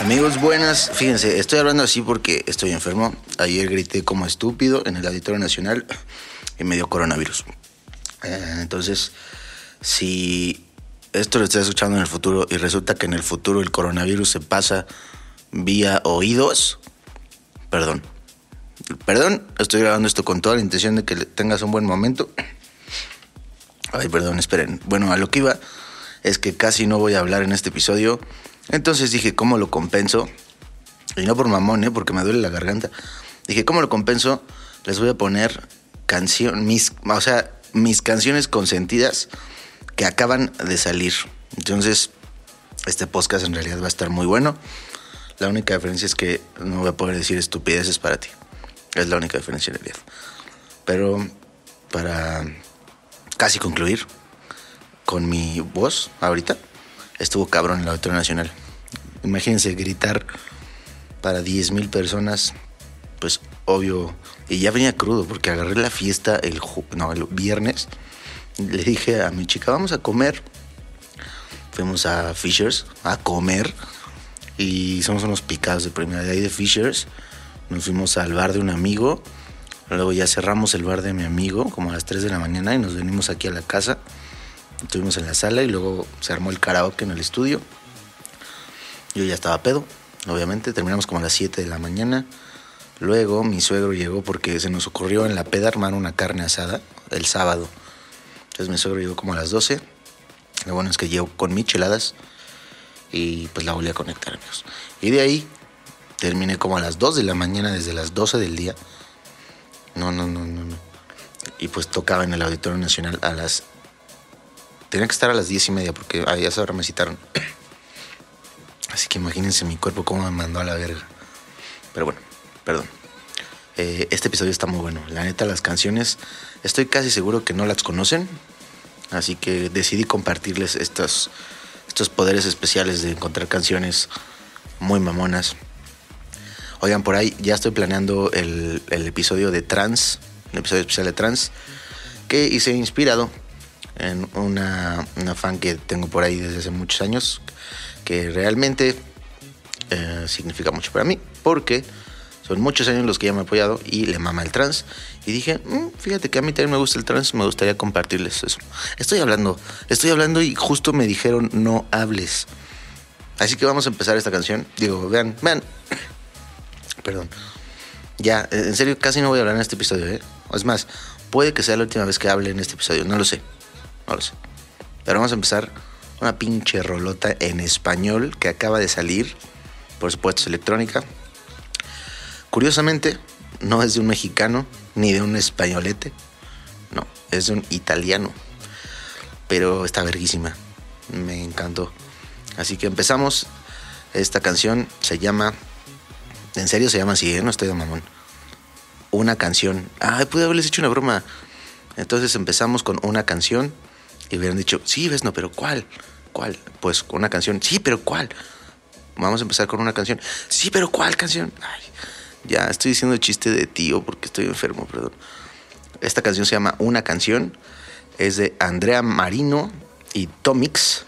Amigos, buenas. Fíjense, estoy hablando así porque estoy enfermo. Ayer grité como estúpido en el Auditorio Nacional y me dio coronavirus. Eh, entonces, si esto lo estás escuchando en el futuro y resulta que en el futuro el coronavirus se pasa vía oídos, perdón. Perdón, estoy grabando esto con toda la intención de que tengas un buen momento. Ay, perdón, esperen. Bueno, a lo que iba es que casi no voy a hablar en este episodio entonces dije, ¿cómo lo compenso? Y no por mamón, ¿eh? porque me duele la garganta. Dije, ¿cómo lo compenso? Les voy a poner canción, mis, o sea, mis canciones consentidas que acaban de salir. Entonces, este podcast en realidad va a estar muy bueno. La única diferencia es que no voy a poder decir estupideces para ti. Es la única diferencia en realidad. Pero para casi concluir con mi voz ahorita, estuvo cabrón en el Auditorio Nacional. Imagínense gritar para 10 mil personas, pues obvio. Y ya venía crudo porque agarré la fiesta el, no, el viernes. Le dije a mi chica, vamos a comer. Fuimos a Fishers a comer y somos unos picados de primera de ahí de Fishers. Nos fuimos al bar de un amigo. Luego ya cerramos el bar de mi amigo como a las 3 de la mañana y nos venimos aquí a la casa. Estuvimos en la sala y luego se armó el karaoke en el estudio. Yo ya estaba pedo, obviamente. Terminamos como a las 7 de la mañana. Luego mi suegro llegó porque se nos ocurrió en la peda armar una carne asada el sábado. Entonces mi suegro llegó como a las 12. Lo bueno es que llegó con micheladas y pues la volví a conectar, amigos. Y de ahí terminé como a las 2 de la mañana, desde las 12 del día. No, no, no, no, no. Y pues tocaba en el Auditorio Nacional a las Tenía que estar a las diez y media porque a esa hora me citaron. Así que imagínense mi cuerpo cómo me mandó a la verga. Pero bueno, perdón. Eh, este episodio está muy bueno. La neta, las canciones, estoy casi seguro que no las conocen. Así que decidí compartirles estos, estos poderes especiales de encontrar canciones muy mamonas. Oigan, por ahí ya estoy planeando el, el episodio de Trans, un episodio especial de Trans, que hice inspirado en una, fan que tengo por ahí desde hace muchos años, que realmente eh, significa mucho para mí, porque son muchos años los que ella me ha apoyado y le mama el trans. Y dije, mm, fíjate que a mí también me gusta el trans, me gustaría compartirles eso. Estoy hablando, estoy hablando y justo me dijeron no hables. Así que vamos a empezar esta canción. Digo, vean, vean. Perdón. Ya, en serio, casi no voy a hablar en este episodio, ¿eh? Es más, puede que sea la última vez que hable en este episodio, no lo sé. No lo sé. Pero vamos a empezar una pinche rolota en español que acaba de salir. Por supuesto, es electrónica. Curiosamente, no es de un mexicano ni de un españolete. No, es de un italiano. Pero está verguísima. Me encantó. Así que empezamos. Esta canción se llama. En serio se llama así, ¿eh? No estoy de mamón. Una canción. Ay, pude haberles hecho una broma. Entonces empezamos con una canción y hubieran dicho, sí, ves, no, pero ¿cuál? ¿Cuál? Pues con una canción, sí, pero ¿cuál? Vamos a empezar con una canción, sí, pero ¿cuál canción? Ay, ya estoy diciendo el chiste de tío porque estoy enfermo, perdón. Esta canción se llama Una canción, es de Andrea Marino y Tomix.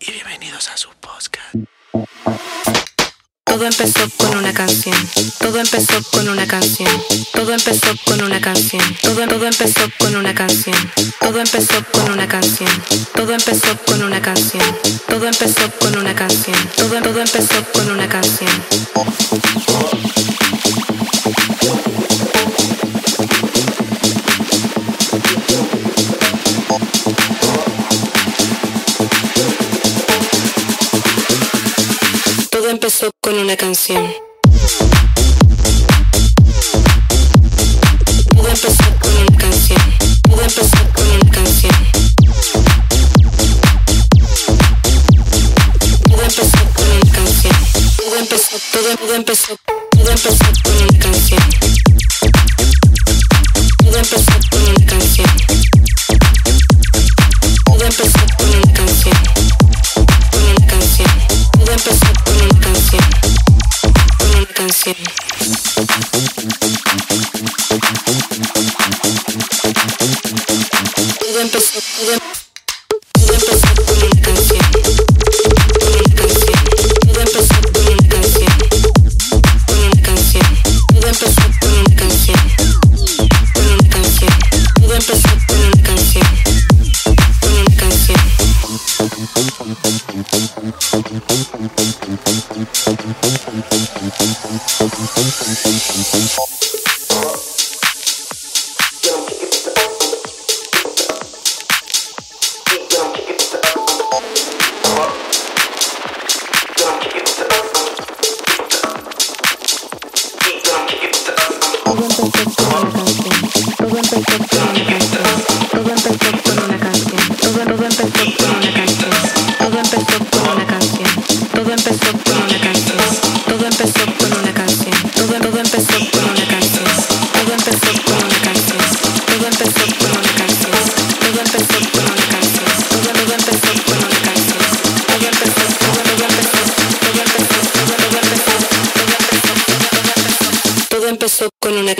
Y bienvenidos a su podcast. Todo empezó con una canción. Todo empezó con una canción. Todo empezó con una canción. Todo, todo empezó con una canción. Todo empezó con una canción. Todo empezó con una canción. Todo empezó con una canción. Todo, todo empezó con una canción. Canción. empezó con una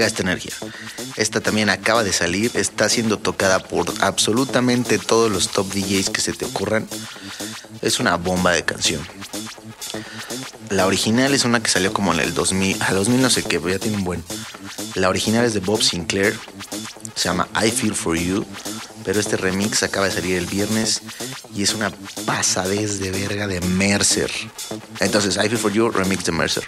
vamos a dejar que caiga esta energía. Esta también acaba de salir, está siendo tocada por absolutamente todos los top DJs que se te ocurran. Es una bomba de canción. La original es una que salió como en el 2000, a 2000 no sé qué, pero ya tiene un buen. La original es de Bob Sinclair, se llama I Feel For You, pero este remix acaba de salir el viernes y es una pasadez de verga de Mercer. Entonces, I Feel For You, remix de Mercer.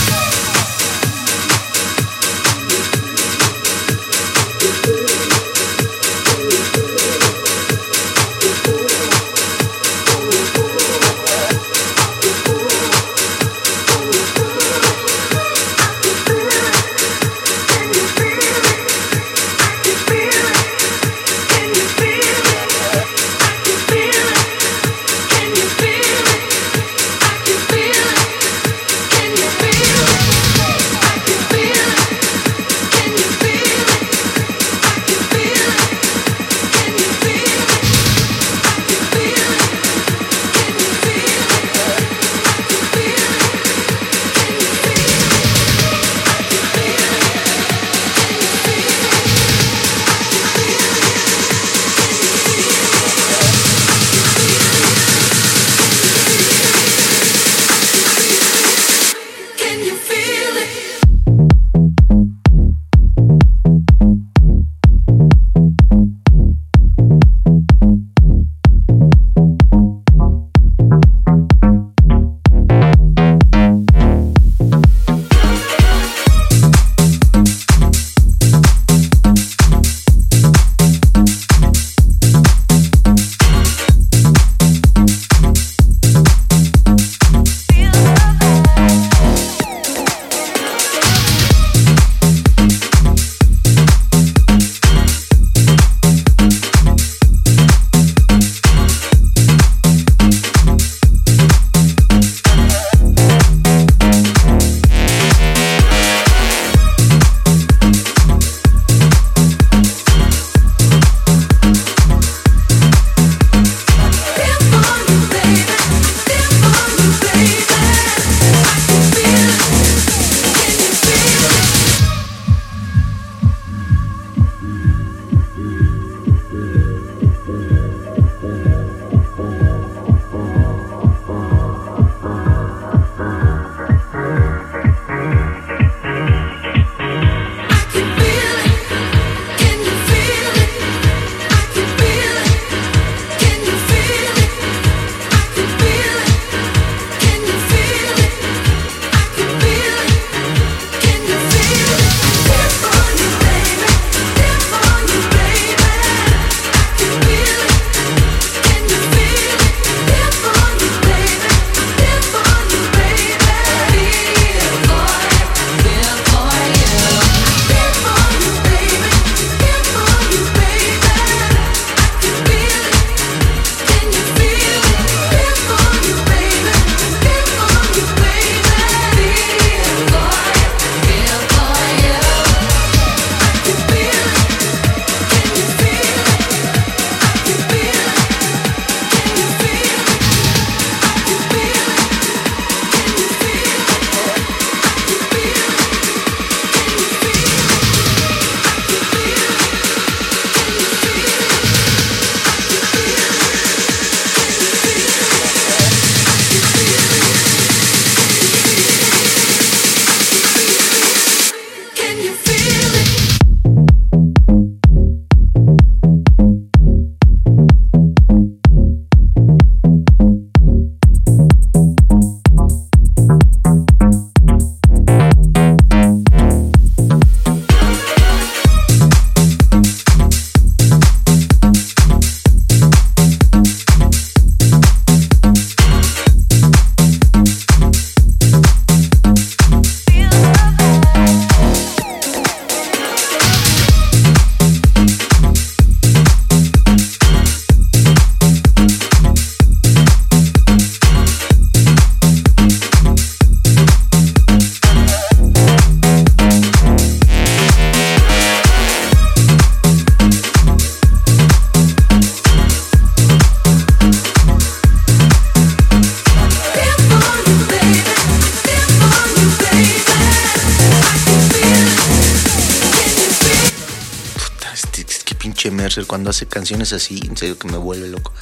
Cuando hace canciones así, en serio que me vuelve loco.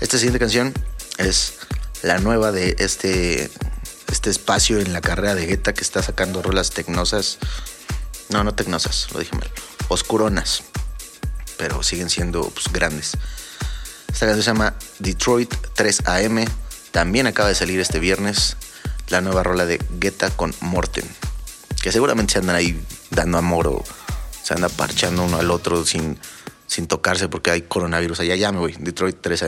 Esta siguiente canción es la nueva de este, este espacio en la carrera de Guetta que está sacando rolas tecnosas. No, no tecnosas, lo dije mal. Oscuronas. Pero siguen siendo pues, grandes. Esta canción se llama Detroit 3 AM. También acaba de salir este viernes la nueva rola de Guetta con Morten. Que seguramente se andan ahí dando amor o se anda parchando uno al otro sin, sin tocarse porque hay coronavirus allá. Ya me voy. Detroit 3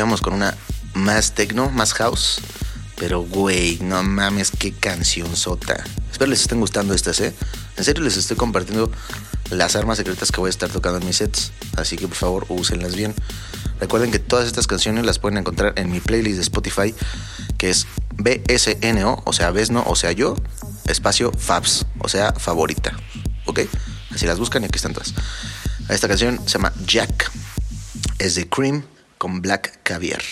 AM. vamos con una más techno, más house. Pero, güey, no mames, qué canción sota. Espero les estén gustando estas, ¿eh? En serio les estoy compartiendo las armas secretas que voy a estar tocando en mis sets. Así que por favor, úsenlas bien. Recuerden que todas estas canciones las pueden encontrar en mi playlist de Spotify, que es BSNO, o sea, Besno, o sea, yo, espacio Fabs, o sea, favorita. ¿Ok? Así las buscan y aquí están todas. Esta canción se llama Jack. Es de Cream con Black Caviar.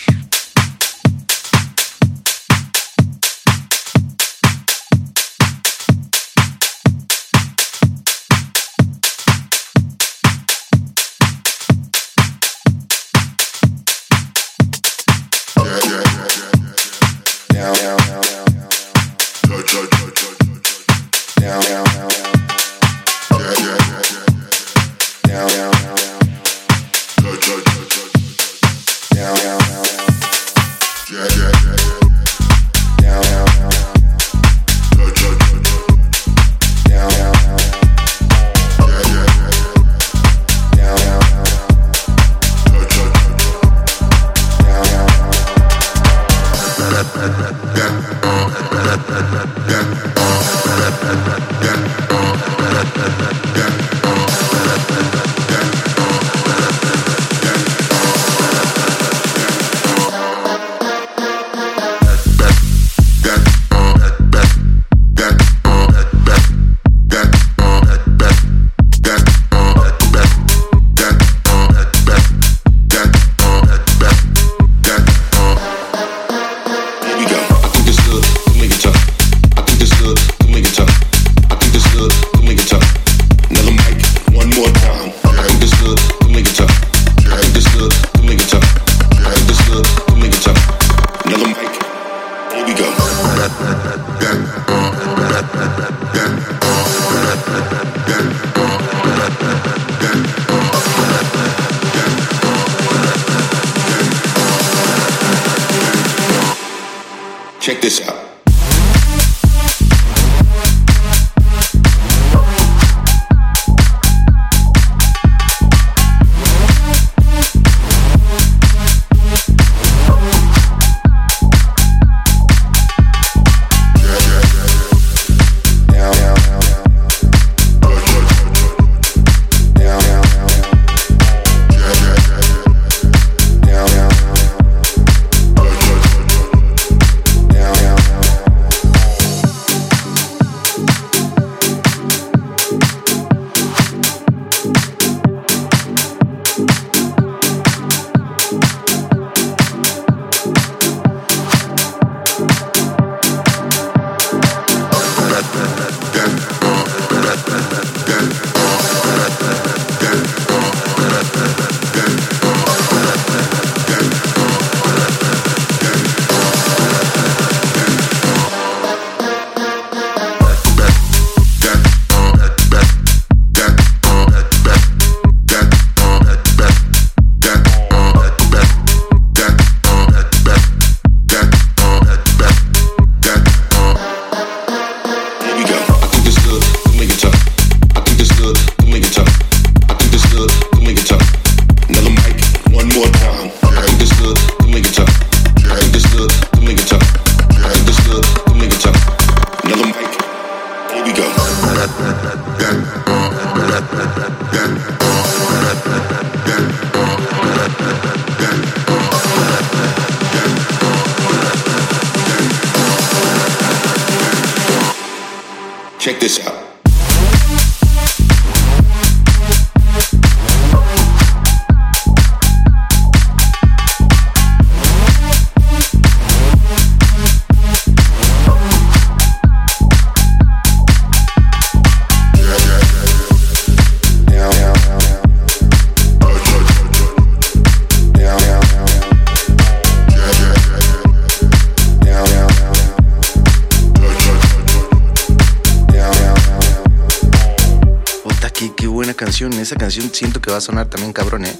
Esa canción siento que va a sonar también cabrón, ¿eh?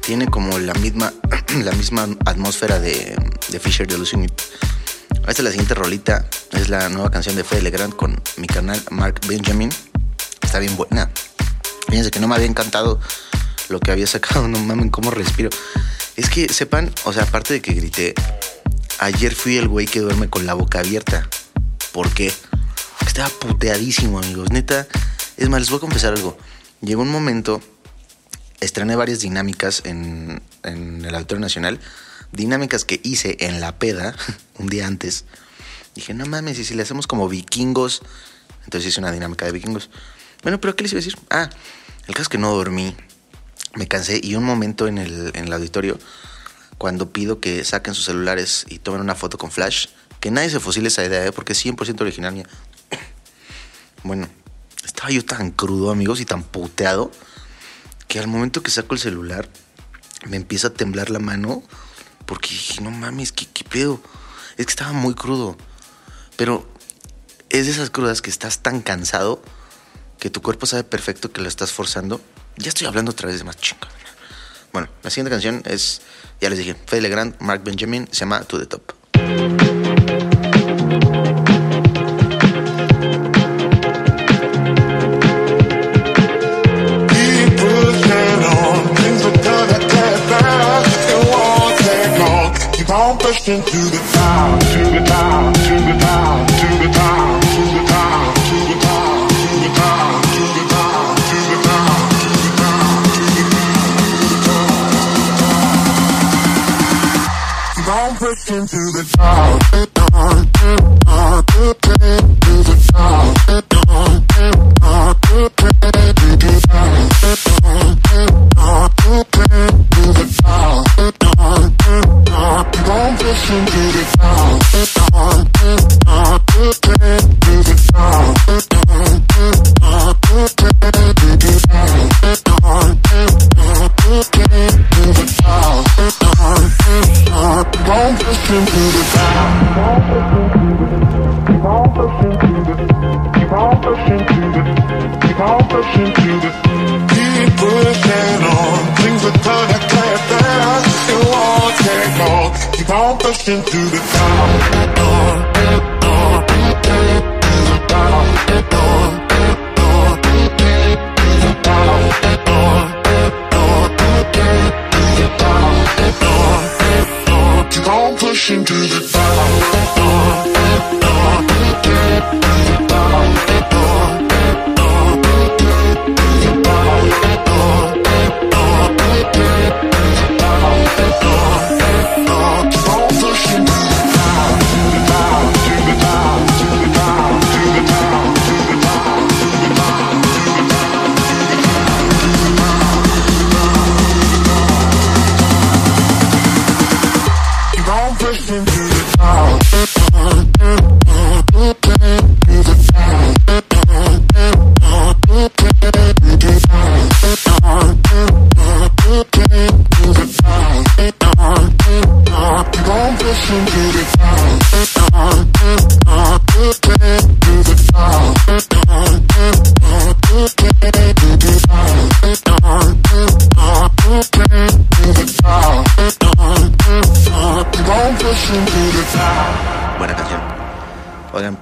Tiene como la misma, la misma atmósfera de, de Fisher de Lucy Esta es la siguiente rolita, es la nueva canción de Fede Legrand con mi canal Mark Benjamin. Está bien buena. Fíjense que no me había encantado lo que había sacado, no mamen cómo respiro. Es que sepan, o sea, aparte de que grité, ayer fui el güey que duerme con la boca abierta. ¿Por qué? Estaba puteadísimo, amigos. Neta, es más, les voy a confesar algo llegó un momento, estrené varias dinámicas en, el Auditorio Nacional, dinámicas que hice en la peda un día antes. Dije, no mames, y si le hacemos como vikingos, entonces hice una dinámica de vikingos. Bueno, pero ¿qué les iba a decir? Ah, el caso es que no dormí, me cansé y un momento en el, en el auditorio, cuando pido que saquen sus celulares y tomen una foto con flash, que nadie se fusile esa idea, ¿eh? porque es 100% original mía. Bueno, estaba yo tan crudo, amigos, y tan puteado, que al momento que saco el celular, me empieza a temblar la mano, porque dije, no mames, ¿qué, pedo? Es que estaba muy crudo. Pero es de esas crudas que estás tan cansado que tu cuerpo sabe perfecto que lo estás forzando. Ya estoy hablando otra vez de más chinga. Bueno, la siguiente canción es, ya les dije, Fede Legrand, Mark Benjamin, se llama To the Top. into the town. to the town. Do.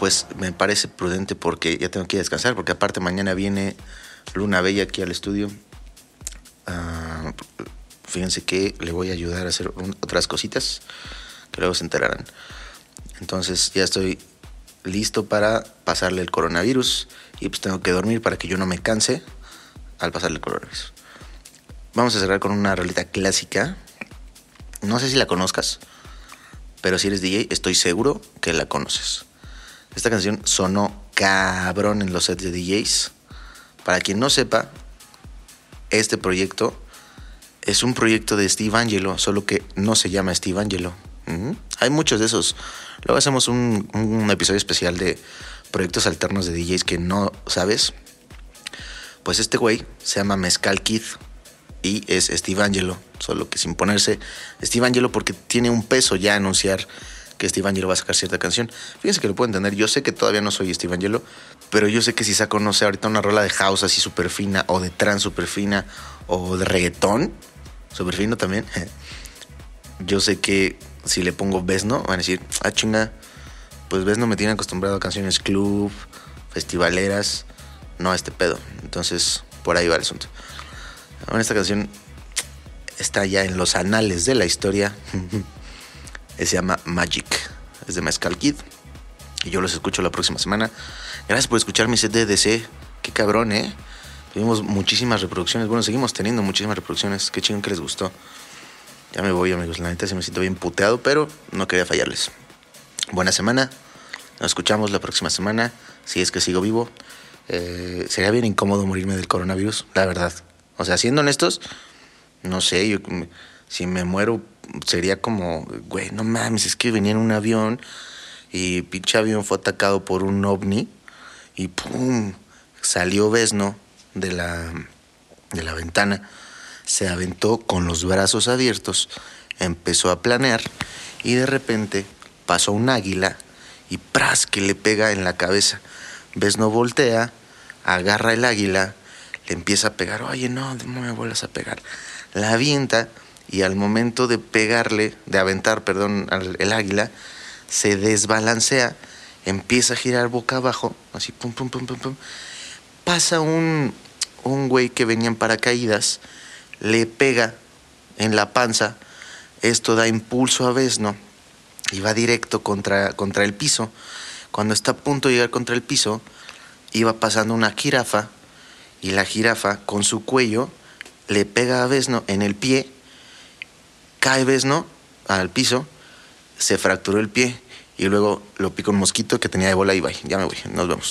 Pues me parece prudente porque ya tengo que ir a descansar, porque aparte mañana viene Luna Bella aquí al estudio. Ah, fíjense que le voy a ayudar a hacer otras cositas que luego se enterarán. Entonces ya estoy listo para pasarle el coronavirus y pues tengo que dormir para que yo no me canse al pasarle el coronavirus. Vamos a cerrar con una rolita clásica. No sé si la conozcas, pero si eres DJ estoy seguro que la conoces. Esta canción sonó cabrón en los sets de DJs. Para quien no sepa, este proyecto es un proyecto de Steve Angelo, solo que no se llama Steve Angelo. Hay muchos de esos. Luego hacemos un, un episodio especial de proyectos alternos de DJs que no sabes. Pues este güey se llama Mezcal Kid y es Steve Angelo, solo que sin ponerse Steve Angelo porque tiene un peso ya anunciar que Steve Angelo va a sacar cierta canción. Fíjense que lo puedo entender, yo sé que todavía no soy Steve Angelo, pero yo sé que si saco, no sé, ahorita una rola de house así súper fina, o de trance súper fina, o de reggaetón, súper fino también, yo sé que si le pongo Vesno, van a decir, ah chinga, pues Vesno me tiene acostumbrado a canciones club, festivaleras, no a este pedo. Entonces, por ahí va el asunto. Ahora esta canción está ya en los anales de la historia. se llama Magic. Es de Mezcal Kid. Y yo los escucho la próxima semana. Gracias por escuchar mi set. Qué cabrón, ¿eh? Tuvimos muchísimas reproducciones. Bueno, seguimos teniendo muchísimas reproducciones. Qué chingón que les gustó. Ya me voy, amigos. La neta se me siento bien puteado, pero no quería fallarles. Buena semana. Nos escuchamos la próxima semana. Si es que sigo vivo. Eh, sería bien incómodo morirme del coronavirus, la verdad. O sea, siendo honestos, no sé, yo si me muero sería como, güey, no mames, es que venía en un avión y pinche avión fue atacado por un ovni y pum, salió Vesno de la, de la ventana, se aventó con los brazos abiertos, empezó a planear y de repente pasó un águila y pras que le pega en la cabeza. Vesno voltea, agarra el águila, le empieza a pegar, oye, no, no me vuelvas a pegar. La avienta y al momento de pegarle, de aventar, perdón, al, el águila, se desbalancea, empieza a girar boca abajo, así, pum, pum, pum, pum, pum. Pasa un, un güey que venía en paracaídas, le pega en la panza, esto da impulso a Vesno y va directo contra, contra el piso. Cuando está a punto de llegar contra el piso, iba pasando una jirafa y la jirafa con su cuello le pega a Vesno en el pie, cae Vesno al piso, se fracturó el pie y luego lo pica un mosquito que tenía ébola y bye, ya me voy, nos vemos.